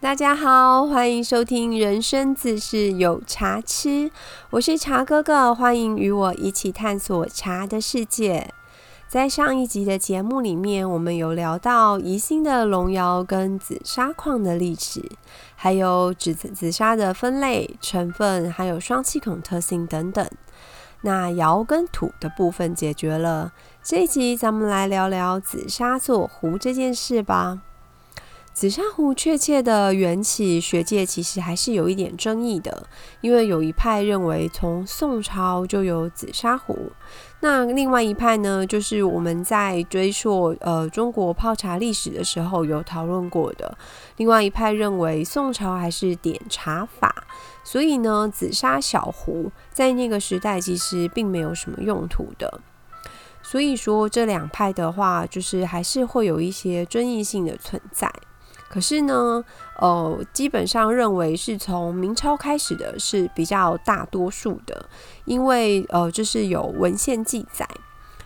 大家好，欢迎收听《人生自是有茶吃》，我是茶哥哥，欢迎与我一起探索茶的世界。在上一集的节目里面，我们有聊到宜兴的龙窑跟紫砂矿的历史，还有紫紫砂的分类、成分，还有双气孔特性等等。那窑跟土的部分解决了，这一集咱们来聊聊紫砂做壶这件事吧。紫砂壶确切的缘起，学界其实还是有一点争议的，因为有一派认为从宋朝就有紫砂壶，那另外一派呢，就是我们在追溯呃中国泡茶历史的时候有讨论过的，另外一派认为宋朝还是点茶法，所以呢，紫砂小壶在那个时代其实并没有什么用途的。所以说这两派的话，就是还是会有一些争议性的存在。可是呢，呃，基本上认为是从明朝开始的是比较大多数的，因为呃，就是有文献记载，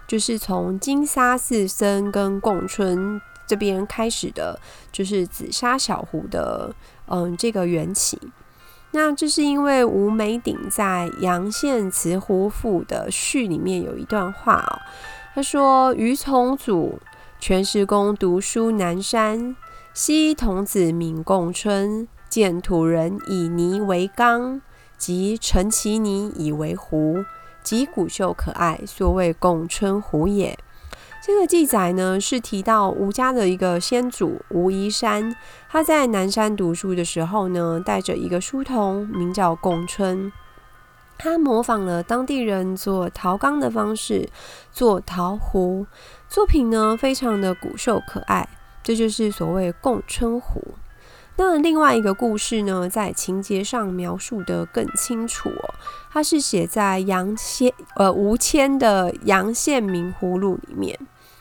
就是从金沙寺僧跟贡春这边开始的，就是紫砂小壶的嗯这个缘起。那这是因为吴梅鼎在《阳羡慈壶赋》的序里面有一段话哦，他说：“余从祖全时公读书南山。”昔童子名共春，见土人以泥为缸，即陈其泥以为壶，即古秀可爱，所谓共春壶也。这个记载呢，是提到吴家的一个先祖吴宜山，他在南山读书的时候呢，带着一个书童，名叫共春，他模仿了当地人做陶缸的方式做陶壶，作品呢，非常的古秀可爱。这就是所谓共春壶。那另外一个故事呢，在情节上描述的更清楚哦。它是写在杨谦呃吴谦的《杨宪明葫芦》里面。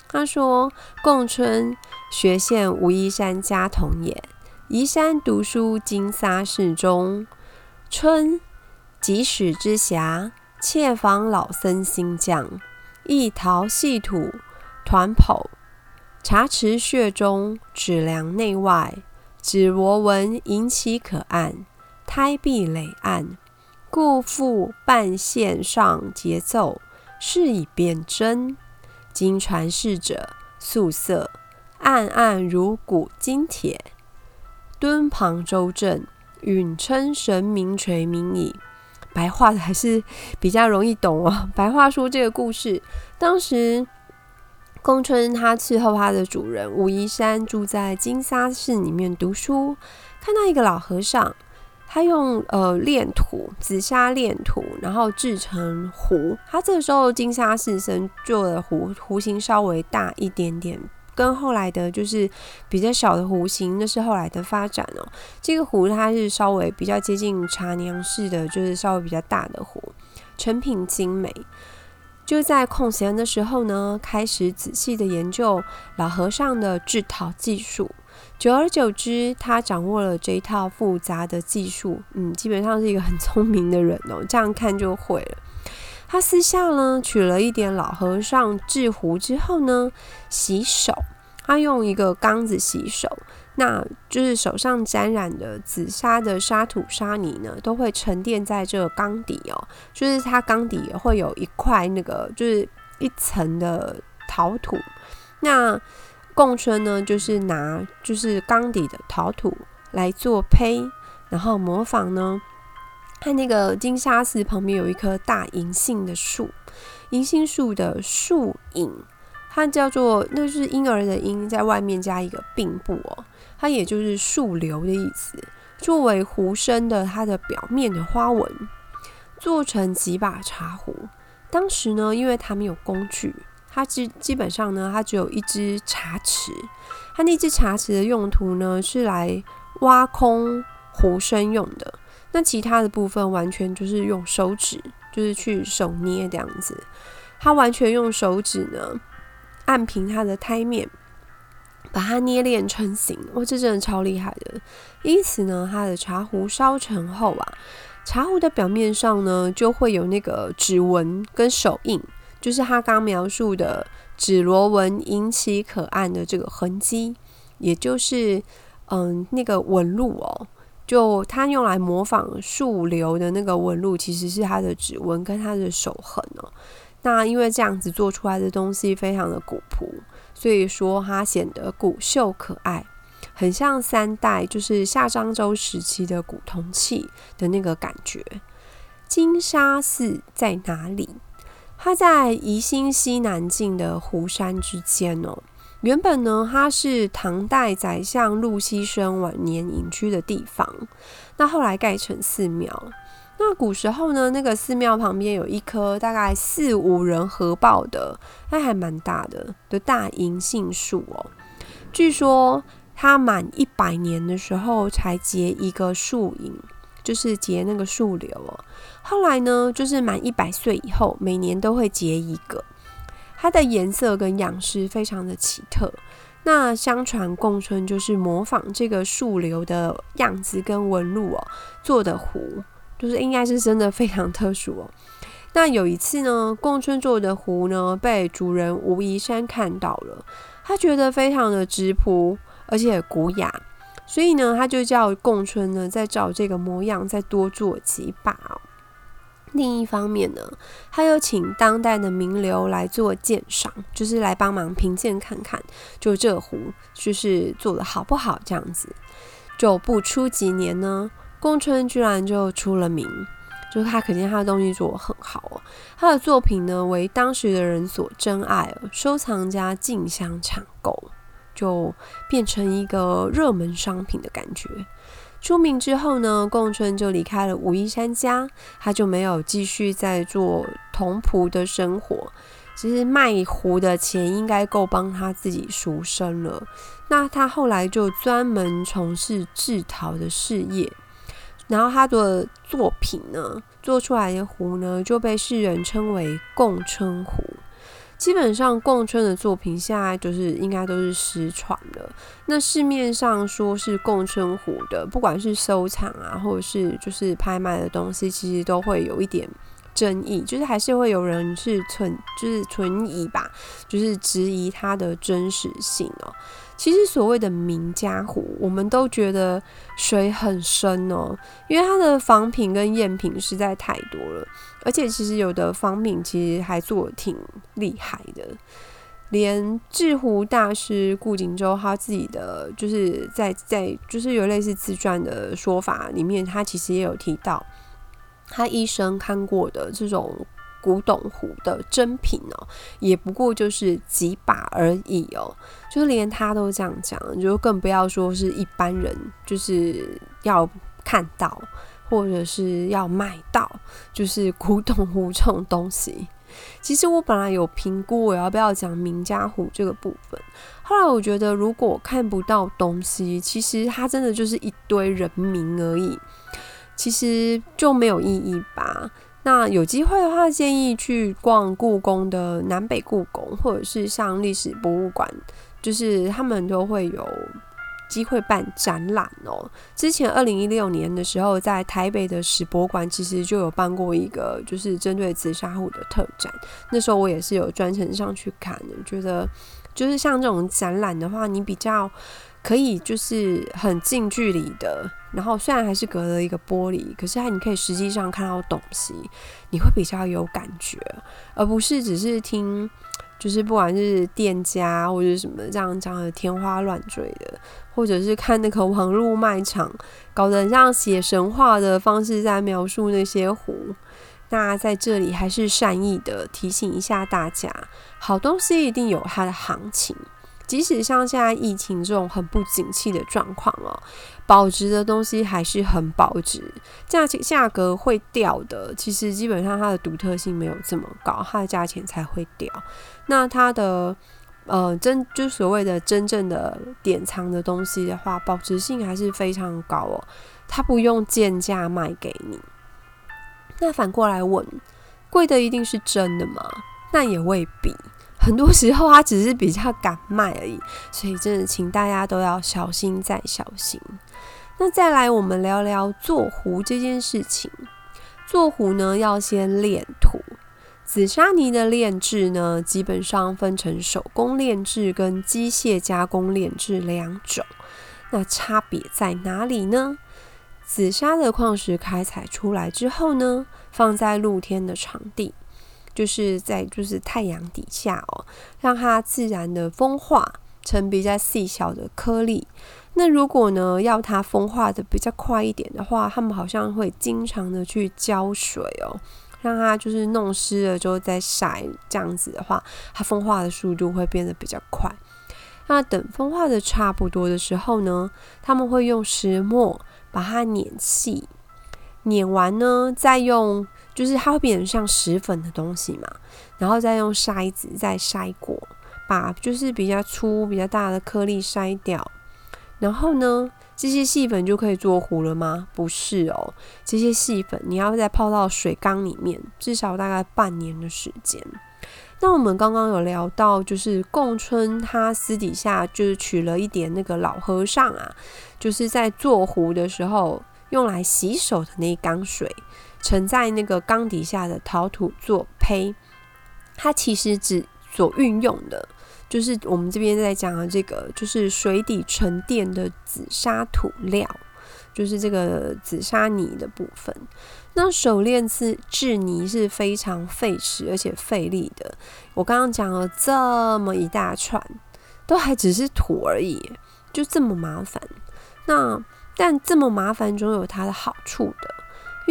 他说：“共春学县吴一山家童也，宜山读书金沙室中。春即使之暇，妾访老僧新匠，一陶细土团剖。”茶池穴中，指梁内外，指罗纹引起可按，胎壁垒岸，故复半线上节奏，是以辨真。今传世者，素色暗暗如古金铁，敦旁周正，允称神明垂名矣。白话的还是比较容易懂哦。白话说这个故事，当时。宫春他伺候他的主人武夷山，住在金沙寺里面读书，看到一个老和尚，他用呃炼土紫砂炼土，然后制成壶。他这个时候金沙寺僧做的壶，壶型稍微大一点点，跟后来的就是比较小的壶型，那是后来的发展哦。这个壶它是稍微比较接近茶娘式的，就是稍微比较大的壶，成品精美。就在空闲的时候呢，开始仔细的研究老和尚的制陶技术。久而久之，他掌握了这一套复杂的技术，嗯，基本上是一个很聪明的人哦。这样看就会了。他私下呢取了一点老和尚制壶之后呢，洗手，他用一个缸子洗手。那就是手上沾染的紫砂的沙土沙泥呢，都会沉淀在这个缸底哦。就是它缸底也会有一块那个，就是一层的陶土。那贡春呢，就是拿就是缸底的陶土来做胚，然后模仿呢，看那个金沙寺旁边有一棵大银杏的树，银杏树的树影，它叫做那是婴儿的婴，在外面加一个并部哦。它也就是树瘤的意思，作为壶身的它的表面的花纹，做成几把茶壶。当时呢，因为它没有工具，它基基本上呢，它只有一只茶匙。它那只茶匙的用途呢，是来挖空壶身用的。那其他的部分完全就是用手指，就是去手捏这样子。它完全用手指呢，按平它的胎面。把它捏炼成型，哇，这真的超厉害的。因此呢，它的茶壶烧成后啊，茶壶的表面上呢就会有那个指纹跟手印，就是他刚描述的指螺纹引起可按的这个痕迹，也就是嗯，那个纹路哦，就它用来模仿树瘤的那个纹路，其实是它的指纹跟它的手痕哦。那因为这样子做出来的东西非常的古朴，所以说它显得古秀可爱，很像三代就是夏商周时期的古铜器的那个感觉。金沙寺在哪里？它在宜兴西南境的湖山之间哦。原本呢，它是唐代宰相陆西生晚年隐居的地方，那后来盖成寺庙。那古时候呢，那个寺庙旁边有一棵大概四五人合抱的，那还蛮大的的大银杏树哦。据说它满一百年的时候才结一个树影，就是结那个树瘤哦。后来呢，就是满一百岁以后，每年都会结一个。它的颜色跟样式非常的奇特。那相传贡春就是模仿这个树瘤的样子跟纹路哦做的壶。就是应该是真的非常特殊哦。那有一次呢，贡春做的壶呢被主人吴宜山看到了，他觉得非常的质朴而且古雅，所以呢他就叫贡春呢再照这个模样再多做几把。另一方面呢，他又请当代的名流来做鉴赏，就是来帮忙评鉴看看，就这壶就是做的好不好这样子。就不出几年呢。宫春居然就出了名，就是他可见他的东西做得很好哦。他的作品呢为当时的人所珍爱，收藏家竞相抢购，就变成一个热门商品的感觉。出名之后呢，贡春就离开了武夷山家，他就没有继续在做童仆的生活。其实卖壶的钱应该够帮他自己赎身了。那他后来就专门从事制陶的事业。然后他的作品呢，做出来的壶呢，就被世人称为贡春壶。基本上贡春的作品现在就是应该都是失传了。那市面上说是贡春壶的，不管是收藏啊，或者是就是拍卖的东西，其实都会有一点争议，就是还是会有人是存就是存疑吧，就是质疑它的真实性哦。其实所谓的名家壶，我们都觉得水很深哦，因为它的仿品跟赝品实在太多了，而且其实有的仿品其实还做挺厉害的，连制壶大师顾景舟他自己的就是在在就是有类似自传的说法里面，他其实也有提到他一生看过的这种。古董壶的真品哦，也不过就是几把而已哦，就是连他都这样讲，就更不要说是一般人，就是要看到或者是要买到，就是古董壶这种东西。其实我本来有评估我要不要讲名家壶这个部分，后来我觉得如果看不到东西，其实它真的就是一堆人名而已，其实就没有意义吧。那有机会的话，建议去逛故宫的南北故宫，或者是像历史博物馆，就是他们都会有机会办展览哦。之前二零一六年的时候，在台北的史博馆其实就有办过一个，就是针对紫砂壶的特展。那时候我也是有专程上去看的，觉得就是像这种展览的话，你比较。可以就是很近距离的，然后虽然还是隔了一个玻璃，可是它你可以实际上看到东西，你会比较有感觉，而不是只是听，就是不管是店家或者什么这样讲的天花乱坠的，或者是看那个网络卖场搞得像写神话的方式在描述那些壶。那在这里还是善意的提醒一下大家，好东西一定有它的行情。即使像现在疫情这种很不景气的状况哦，保值的东西还是很保值，价钱价格会掉的。其实基本上它的独特性没有这么高，它的价钱才会掉。那它的呃真就所谓的真正的典藏的东西的话，保值性还是非常高哦。它不用贱价卖给你。那反过来问，贵的一定是真的吗？那也未必。很多时候，他只是比较敢卖而已，所以真的，请大家都要小心再小心。那再来，我们聊聊做壶这件事情。做壶呢，要先炼土。紫砂泥的炼制呢，基本上分成手工炼制跟机械加工炼制两种。那差别在哪里呢？紫砂的矿石开采出来之后呢，放在露天的场地，就是在就是太阳底下哦，让它自然的风化成比较细小的颗粒。那如果呢要它风化的比较快一点的话，他们好像会经常的去浇水哦，让它就是弄湿了之后再晒，这样子的话，它风化的速度会变得比较快。那等风化的差不多的时候呢，他们会用石磨把它碾细，碾完呢，再用就是它会变成像石粉的东西嘛，然后再用筛子再筛过，把就是比较粗、比较大的颗粒筛掉。然后呢，这些细粉就可以做糊了吗？不是哦，这些细粉你要再泡到水缸里面，至少大概半年的时间。那我们刚刚有聊到，就是贡春他私底下就是取了一点那个老和尚啊，就是在做壶的时候用来洗手的那一缸水，沉在那个缸底下的陶土做胚，它其实只所运用的，就是我们这边在讲的这个，就是水底沉淀的紫砂土料。就是这个紫砂泥的部分。那手链是制泥是非常费时而且费力的。我刚刚讲了这么一大串，都还只是土而已，就这么麻烦。那但这么麻烦总有它的好处的。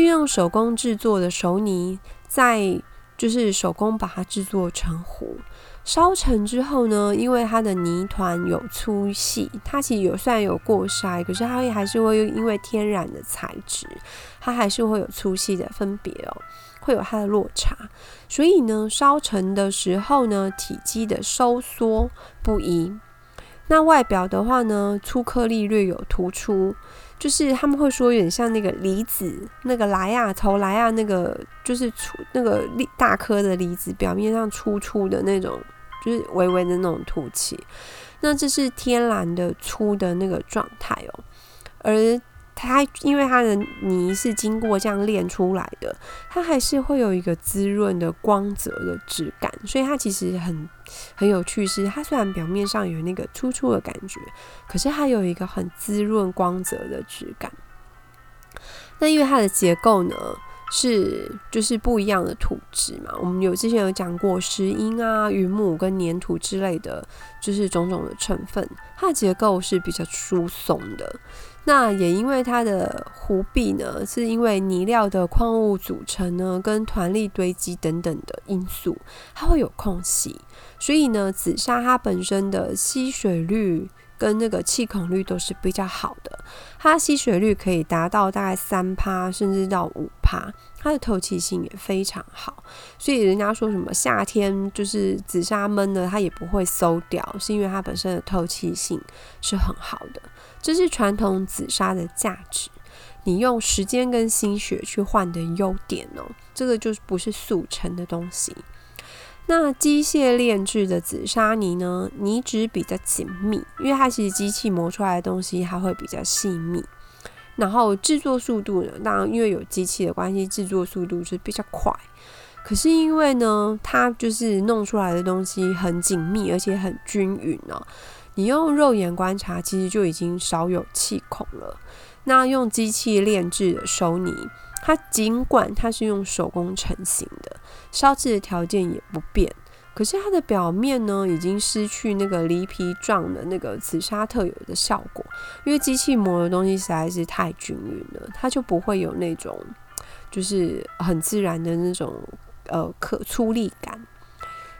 运用手工制作的熟泥，在就是手工把它制作成糊。烧成之后呢，因为它的泥团有粗细，它其实有虽然有过筛，可是它还是会因为天然的材质，它还是会有粗细的分别哦，会有它的落差。所以呢，烧成的时候呢，体积的收缩不一。那外表的话呢，粗颗粒略有突出，就是他们会说有点像那个梨子，那个莱亚头莱亚那个就是粗那个粒大颗的梨子，表面上粗粗的那种。就是微微的那种凸起，那这是天然的粗的那个状态哦。而它因为它的泥是经过这样炼出来的，它还是会有一个滋润的光泽的质感，所以它其实很很有趣。是它虽然表面上有那个粗粗的感觉，可是它有一个很滋润光泽的质感。那因为它的结构呢？是，就是不一样的土质嘛。我们有之前有讲过石英啊、云母跟粘土之类的，就是种种的成分，它的结构是比较疏松的。那也因为它的湖壁呢，是因为泥料的矿物组成呢，跟团粒堆积等等的因素，它会有空隙，所以呢，紫砂它本身的吸水率。跟那个气孔率都是比较好的，它吸水率可以达到大概三趴，甚至到五趴，它的透气性也非常好，所以人家说什么夏天就是紫砂闷的，它也不会馊掉，是因为它本身的透气性是很好的，这是传统紫砂的价值，你用时间跟心血去换的优点哦，这个就是不是速成的东西。那机械炼制的紫砂泥呢？泥质比较紧密，因为它其实机器磨出来的东西它会比较细密。然后制作速度呢，当然因为有机器的关系，制作速度是比较快。可是因为呢，它就是弄出来的东西很紧密，而且很均匀哦。你用肉眼观察，其实就已经少有气孔了。那用机器炼制的熟泥。它尽管它是用手工成型的，烧制的条件也不变，可是它的表面呢，已经失去那个梨皮状的那个紫砂特有的效果，因为机器磨的东西实在是太均匀了，它就不会有那种就是很自然的那种呃可粗粒感。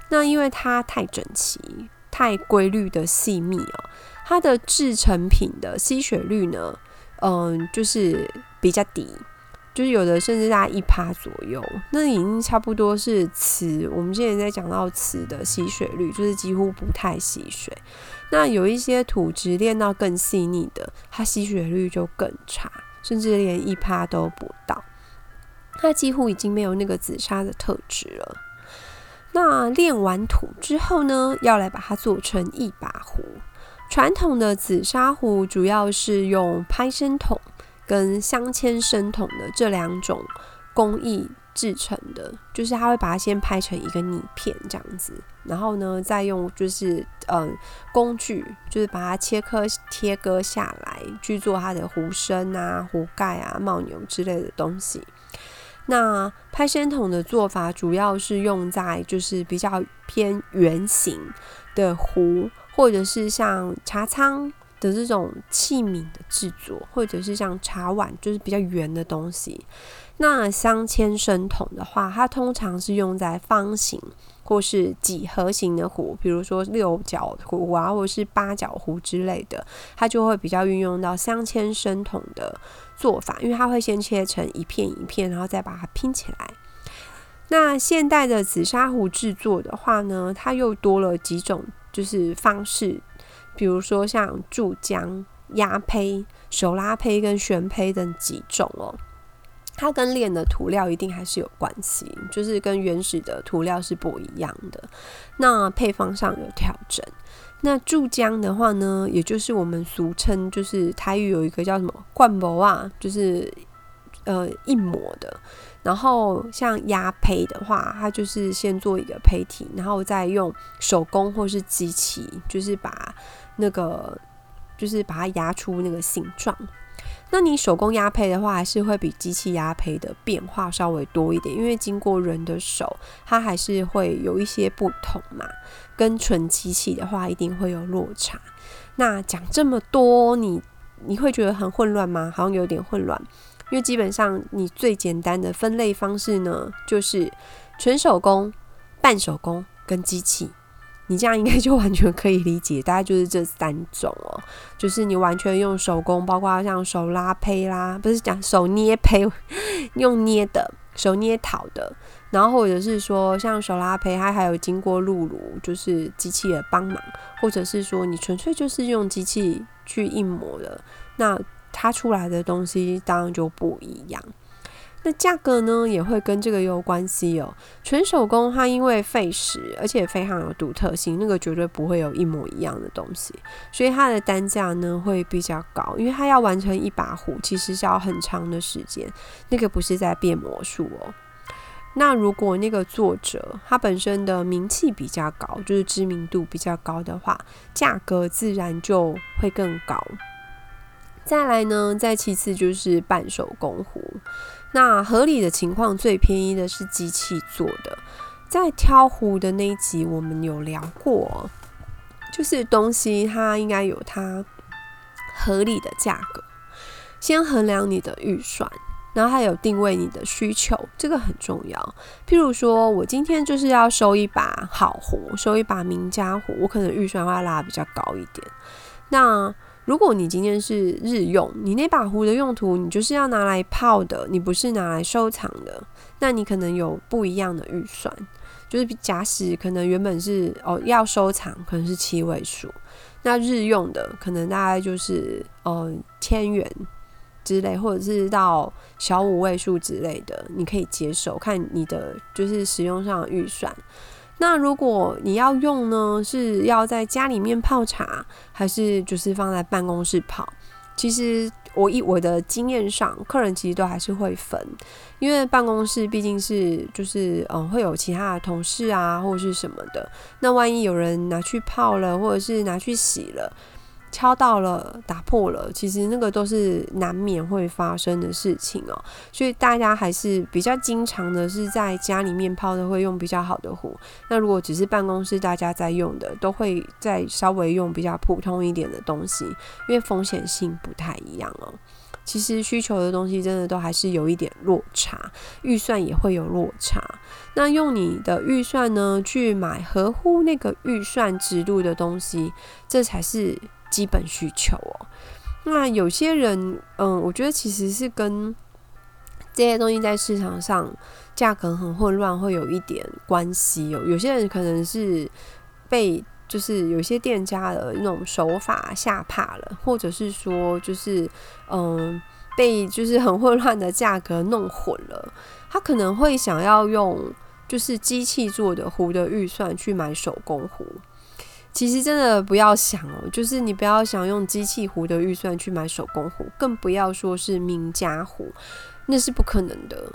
那因为它太整齐、太规律的细密哦，它的制成品的吸水率呢，嗯，就是比较低。就是有的甚至大概一趴左右，那已经差不多是瓷。我们之前在讲到瓷的吸水率，就是几乎不太吸水。那有一些土质练到更细腻的，它吸水率就更差，甚至连一趴都不到。它几乎已经没有那个紫砂的特质了。那炼完土之后呢，要来把它做成一把壶。传统的紫砂壶主要是用拍声筒。跟镶嵌声筒的这两种工艺制成的，就是它会把它先拍成一个泥片这样子，然后呢，再用就是嗯工具，就是把它切割切割下来去做它的壶身啊、壶盖啊、帽钮之类的东西。那拍仙筒的做法主要是用在就是比较偏圆形的壶，或者是像茶仓。的这种器皿的制作，或者是像茶碗，就是比较圆的东西。那镶嵌声筒的话，它通常是用在方形或是几何形的壶，比如说六角壶啊，或者是八角壶之类的，它就会比较运用到镶嵌生筒的做法，因为它会先切成一片一片，然后再把它拼起来。那现代的紫砂壶制作的话呢，它又多了几种就是方式。比如说像注浆、压胚、手拉胚跟旋胚等几种哦，它跟炼的涂料一定还是有关系，就是跟原始的涂料是不一样的。那配方上有调整。那注浆的话呢，也就是我们俗称，就是台语有一个叫什么灌模啊，就是呃印模的。然后像压胚的话，它就是先做一个胚体，然后再用手工或是机器，就是把。那个就是把它压出那个形状。那你手工压胚的话，还是会比机器压胚的变化稍微多一点，因为经过人的手，它还是会有一些不同嘛。跟纯机器的话，一定会有落差。那讲这么多，你你会觉得很混乱吗？好像有点混乱，因为基本上你最简单的分类方式呢，就是纯手工、半手工跟机器。你这样应该就完全可以理解，大概就是这三种哦，就是你完全用手工，包括像手拉胚啦，不是讲手捏胚，用捏的，手捏陶的，然后或者是说像手拉胚，它还有经过露炉，就是机器的帮忙，或者是说你纯粹就是用机器去印模的，那它出来的东西当然就不一样。那价格呢也会跟这个有关系哦。纯手工它因为费时，而且非常有独特性，那个绝对不会有一模一样的东西，所以它的单价呢会比较高，因为它要完成一把壶，其实是要很长的时间。那个不是在变魔术哦。那如果那个作者他本身的名气比较高，就是知名度比较高的话，价格自然就会更高。再来呢，再其次就是半手工壶。那合理的情况，最便宜的是机器做的。在挑壶的那一集，我们有聊过，就是东西它应该有它合理的价格。先衡量你的预算，然后还有定位你的需求，这个很重要。譬如说，我今天就是要收一把好壶，收一把名家壶，我可能预算会拉比较高一点。那如果你今天是日用，你那把壶的用途，你就是要拿来泡的，你不是拿来收藏的，那你可能有不一样的预算。就是假使可能原本是哦要收藏，可能是七位数，那日用的可能大概就是呃千元之类，或者是到小五位数之类的，你可以接受，看你的就是使用上的预算。那如果你要用呢，是要在家里面泡茶，还是就是放在办公室泡？其实我以我的经验上，客人其实都还是会分，因为办公室毕竟是就是嗯会有其他的同事啊，或者是什么的，那万一有人拿去泡了，或者是拿去洗了。敲到了，打破了，其实那个都是难免会发生的事情哦，所以大家还是比较经常的是在家里面泡的，会用比较好的壶。那如果只是办公室大家在用的，都会再稍微用比较普通一点的东西，因为风险性不太一样哦。其实需求的东西真的都还是有一点落差，预算也会有落差。那用你的预算呢去买合乎那个预算值度的东西，这才是。基本需求哦，那有些人，嗯，我觉得其实是跟这些东西在市场上价格很混乱会有一点关系哦。有些人可能是被就是有些店家的那种手法吓怕了，或者是说就是嗯被就是很混乱的价格弄混了，他可能会想要用就是机器做的壶的预算去买手工壶。其实真的不要想哦，就是你不要想用机器壶的预算去买手工壶，更不要说是名家壶，那是不可能的。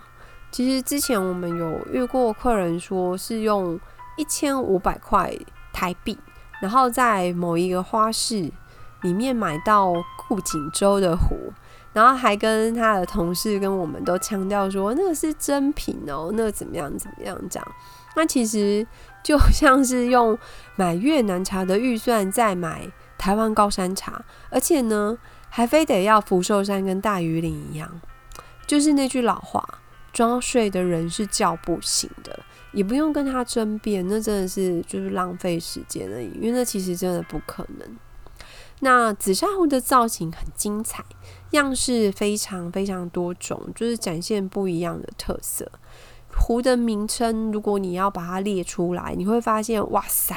其实之前我们有遇过客人说是用一千五百块台币，然后在某一个花市里面买到顾景舟的壶，然后还跟他的同事跟我们都强调说那个是真品哦，那个怎么样怎么样这样。那其实就像是用买越南茶的预算再买台湾高山茶，而且呢还非得要福寿山跟大鱼岭一样，就是那句老话。装睡的人是叫不醒的，也不用跟他争辩，那真的是就是浪费时间而已，因为那其实真的不可能。那紫砂壶的造型很精彩，样式非常非常多种，就是展现不一样的特色。壶的名称，如果你要把它列出来，你会发现，哇塞，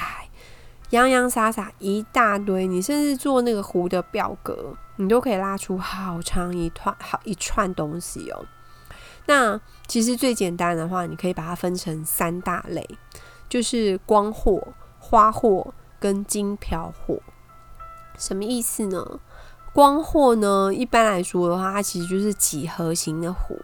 洋洋洒洒一大堆，你甚至做那个壶的表格，你都可以拉出好长一串好一串东西哦。那其实最简单的话，你可以把它分成三大类，就是光货、花货跟金瓢货。什么意思呢？光货呢，一般来说的话，它其实就是几何形的壶。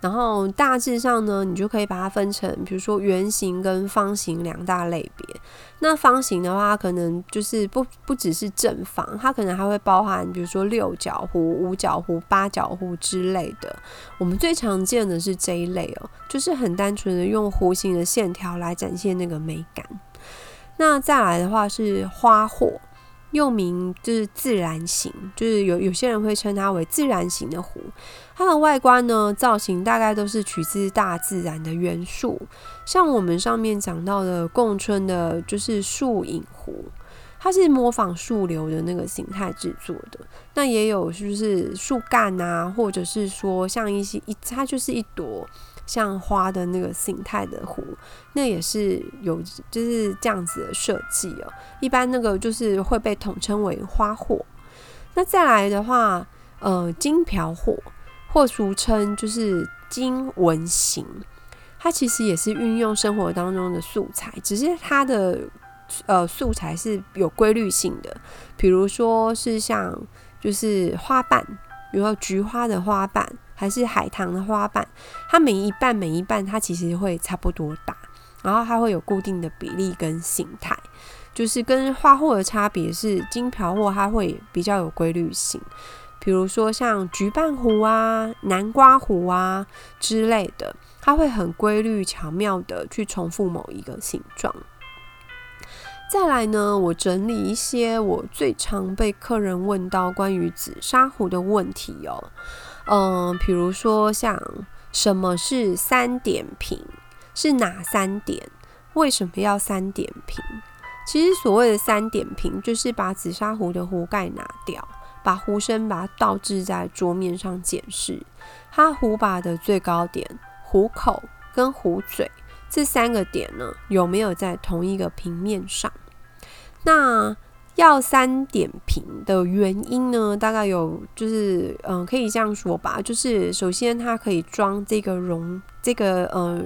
然后大致上呢，你就可以把它分成，比如说圆形跟方形两大类别。那方形的话，可能就是不不只是正方，它可能还会包含，比如说六角壶、五角壶、八角壶之类的。我们最常见的是这一类哦，就是很单纯的用弧形的线条来展现那个美感。那再来的话是花货。又名就是自然型，就是有有些人会称它为自然型的壶。它的外观呢，造型大概都是取自大自然的元素，像我们上面讲到的贡春的，就是树影壶，它是模仿树流的那个形态制作的。那也有就是树干啊，或者是说像一些一，它就是一朵。像花的那个形态的壶，那也是有就是这样子的设计哦。一般那个就是会被统称为花货。那再来的话，呃，金瓢货或俗称就是金纹形，它其实也是运用生活当中的素材，只是它的呃素材是有规律性的，比如说是像就是花瓣，比如说菊花的花瓣。还是海棠的花瓣，它每一瓣每一瓣它其实会差不多大，然后它会有固定的比例跟形态，就是跟花货的差别是金瓢货它会比较有规律性，比如说像菊瓣壶啊、南瓜壶啊之类的，它会很规律巧妙的去重复某一个形状。再来呢，我整理一些我最常被客人问到关于紫砂壶的问题哦。嗯，比如说像什么是三点瓶，是哪三点？为什么要三点瓶？其实所谓的三点瓶，就是把紫砂壶的壶盖拿掉，把壶身把它倒置在桌面上检视，它壶把的最高点、壶口跟壶嘴这三个点呢，有没有在同一个平面上？那要三点平的原因呢，大概有就是，嗯，可以这样说吧，就是首先它可以装这个容这个呃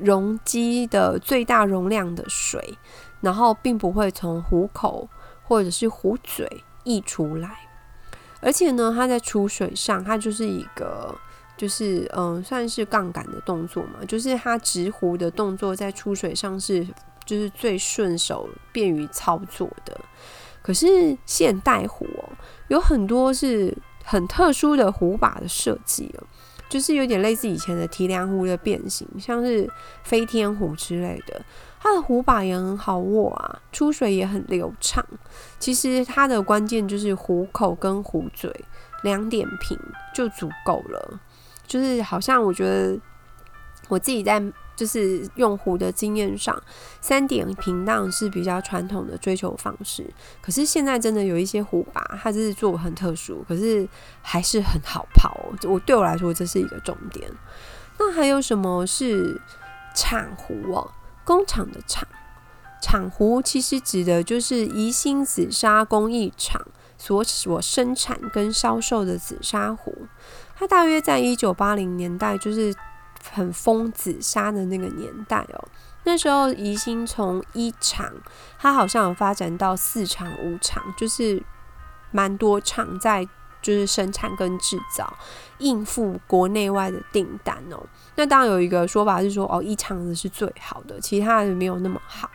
容积的最大容量的水，然后并不会从壶口或者是壶嘴溢出来，而且呢，它在出水上，它就是一个就是嗯算是杠杆的动作嘛，就是它直壶的动作在出水上是。就是最顺手、便于操作的。可是现代壶哦，有很多是很特殊的壶把的设计哦，就是有点类似以前的提梁壶的变形，像是飞天壶之类的。它的壶把也很好握啊，出水也很流畅。其实它的关键就是壶口跟壶嘴两点平就足够了。就是好像我觉得我自己在。就是用壶的经验上，三点平档是比较传统的追求方式。可是现在真的有一些壶把，它就是做很特殊，可是还是很好泡。我对我来说，这是一个重点。那还有什么是厂壶哦？工厂的厂，厂壶其实指的就是宜兴紫砂工艺厂所所生产跟销售的紫砂壶。它大约在一九八零年代，就是。很疯紫砂的那个年代哦，那时候宜兴从一厂，它好像有发展到四厂、五厂，就是蛮多厂在就是生产跟制造，应付国内外的订单哦。那当然有一个说法是说，哦，一厂的是最好的，其他的没有那么好。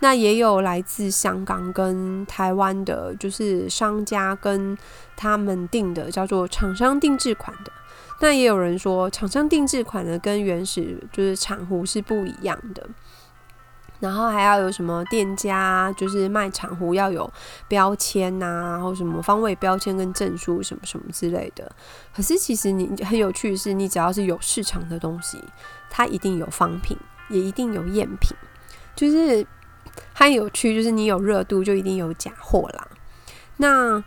那也有来自香港跟台湾的，就是商家跟他们订的，叫做厂商定制款的。那也有人说，厂商定制款的跟原始就是厂壶是不一样的。然后还要有什么店家，就是卖厂壶要有标签呐，然后什么方位标签跟证书什么什么之类的。可是其实你很有趣的是，你只要是有市场的东西，它一定有仿品，也一定有赝品，就是。很有趣，就是你有热度，就一定有假货啦。那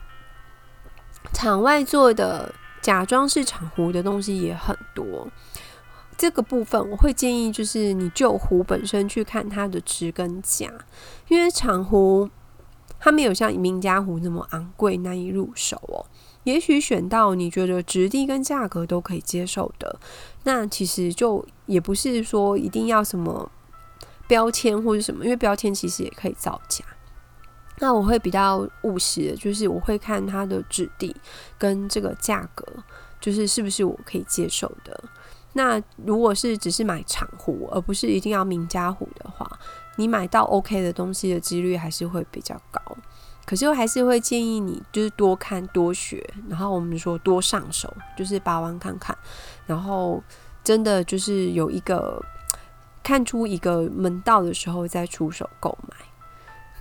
场外做的假装是厂壶的东西也很多。这个部分我会建议，就是你就壶本身去看它的值跟价，因为厂壶它没有像名家壶那么昂贵，难以入手哦。也许选到你觉得质地跟价格都可以接受的，那其实就也不是说一定要什么。标签或者什么，因为标签其实也可以造假。那我会比较务实的，就是我会看它的质地跟这个价格，就是是不是我可以接受的。那如果是只是买厂壶，而不是一定要名家壶的话，你买到 OK 的东西的几率还是会比较高。可是我还是会建议你，就是多看多学，然后我们说多上手，就是把玩看看，然后真的就是有一个。看出一个门道的时候再出手购买。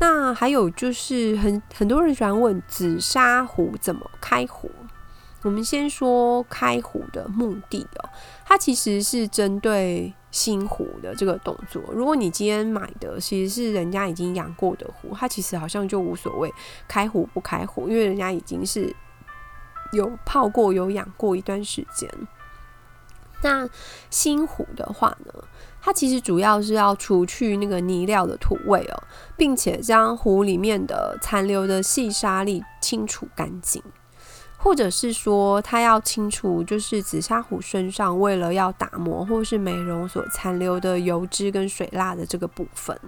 那还有就是很很多人喜欢问紫砂壶怎么开壶。我们先说开壶的目的哦，它其实是针对新壶的这个动作。如果你今天买的其实是人家已经养过的壶，它其实好像就无所谓开壶不开壶，因为人家已经是有泡过、有养过一段时间。那新壶的话呢？它其实主要是要除去那个泥料的土味哦，并且将壶里面的残留的细沙粒清除干净，或者是说它要清除就是紫砂壶身上为了要打磨或是美容所残留的油脂跟水蜡的这个部分。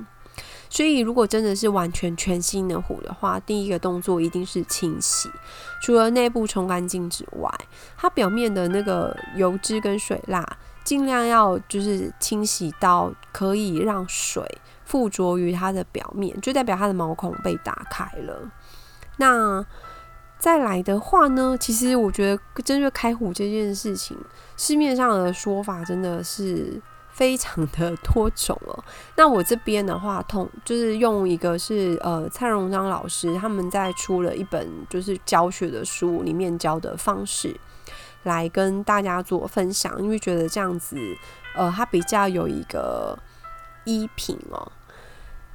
所以如果真的是完全全新的壶的话，第一个动作一定是清洗，除了内部冲干净之外，它表面的那个油脂跟水蜡。尽量要就是清洗到可以让水附着于它的表面，就代表它的毛孔被打开了。那再来的话呢，其实我觉得针对开壶这件事情，市面上的说法真的是非常的多种哦。那我这边的话，通就是用一个是呃蔡荣章老师他们在出了一本就是教学的书里面教的方式。来跟大家做分享，因为觉得这样子，呃，它比较有一个依品哦。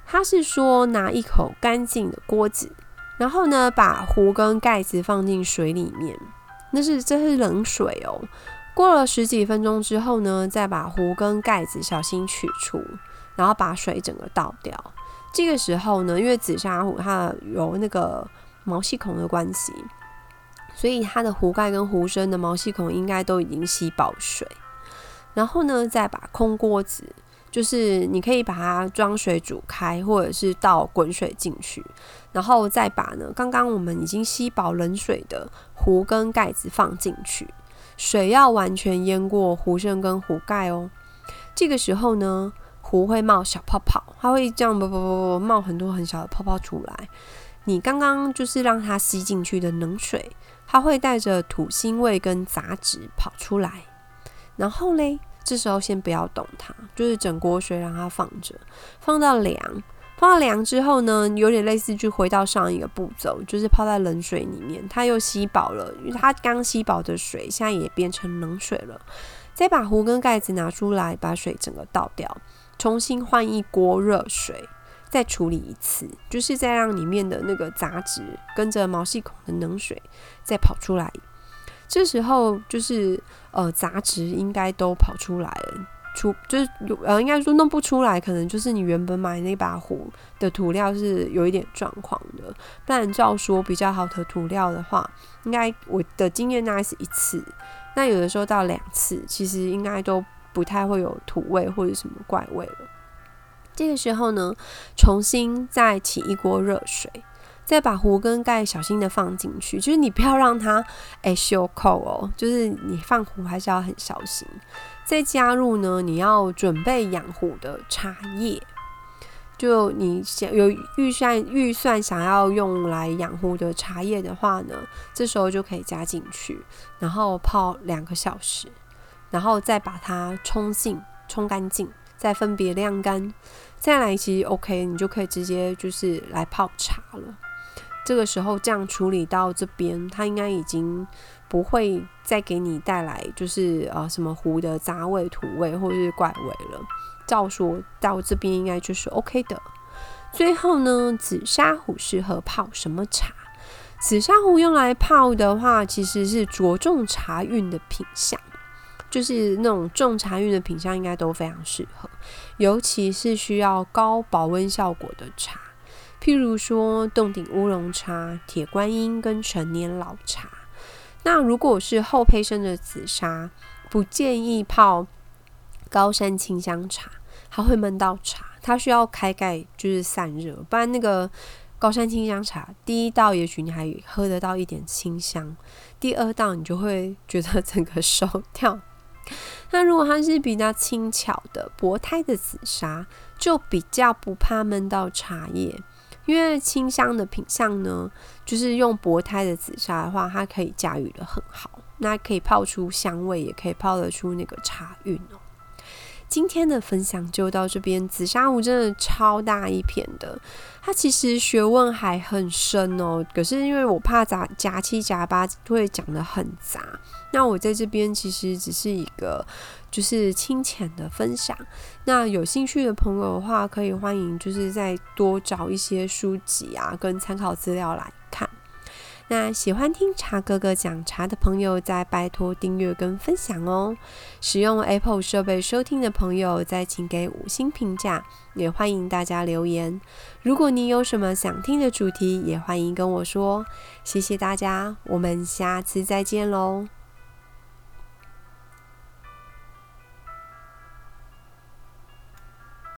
他是说拿一口干净的锅子，然后呢，把壶跟盖子放进水里面，那是这是冷水哦。过了十几分钟之后呢，再把壶跟盖子小心取出，然后把水整个倒掉。这个时候呢，因为紫砂壶它有那个毛细孔的关系。所以它的壶盖跟壶身的毛细孔应该都已经吸饱水，然后呢，再把空锅子，就是你可以把它装水煮开，或者是倒滚水进去，然后再把呢刚刚我们已经吸饱冷水的壶跟盖子放进去，水要完全淹过壶身跟壶盖哦。这个时候呢，壶会冒小泡泡，它会这样啵啵啵啵冒很多很小的泡泡出来。你刚刚就是让它吸进去的冷水。它会带着土腥味跟杂质跑出来，然后嘞，这时候先不要动它，就是整锅水让它放着，放到凉，放到凉之后呢，有点类似就回到上一个步骤，就是泡在冷水里面，它又吸饱了，因为它刚吸饱的水现在也变成冷水了，再把壶跟盖子拿出来，把水整个倒掉，重新换一锅热水。再处理一次，就是再让里面的那个杂质跟着毛细孔的冷水再跑出来。这时候就是呃杂质应该都跑出来了，出就是呃应该说弄不出来，可能就是你原本买那把壶的涂料是有一点状况的。不然照说比较好的涂料的话，应该我的经验大概是一次，那有的时候到两次，其实应该都不太会有土味或者什么怪味了。这个时候呢，重新再起一锅热水，再把壶跟盖小心的放进去，就是你不要让它哎修扣哦，就是你放壶还是要很小心。再加入呢，你要准备养壶的茶叶。就你想有预算预算想要用来养壶的茶叶的话呢，这时候就可以加进去，然后泡两个小时，然后再把它冲净冲干净，再分别晾干，再来其实 OK，你就可以直接就是来泡茶了。这个时候这样处理到这边，它应该已经不会再给你带来就是呃什么壶的杂味、土味或者是怪味了。照说到这边应该就是 OK 的。最后呢，紫砂壶适合泡什么茶？紫砂壶用来泡的话，其实是着重茶韵的品相，就是那种重茶韵的品相应该都非常适合，尤其是需要高保温效果的茶，譬如说洞顶乌龙茶、铁观音跟陈年老茶。那如果是后胚生的紫砂，不建议泡。高山清香茶，它会闷到茶，它需要开盖就是散热，不然那个高山清香茶，第一道也许你还喝得到一点清香，第二道你就会觉得 整个收掉。那如果它是比较轻巧的薄胎的紫砂，就比较不怕闷到茶叶，因为清香的品相呢，就是用薄胎的紫砂的话，它可以驾驭的很好，那可以泡出香味，也可以泡得出那个茶韵哦。今天的分享就到这边。紫砂壶真的超大一片的，它其实学问还很深哦。可是因为我怕杂夹七夹八会讲的很杂，那我在这边其实只是一个就是清浅的分享。那有兴趣的朋友的话，可以欢迎就是再多找一些书籍啊，跟参考资料来看。那喜欢听茶哥哥讲茶的朋友，再拜托订阅跟分享哦。使用 Apple 设备收听的朋友，再请给五星评价，也欢迎大家留言。如果你有什么想听的主题，也欢迎跟我说。谢谢大家，我们下次再见喽。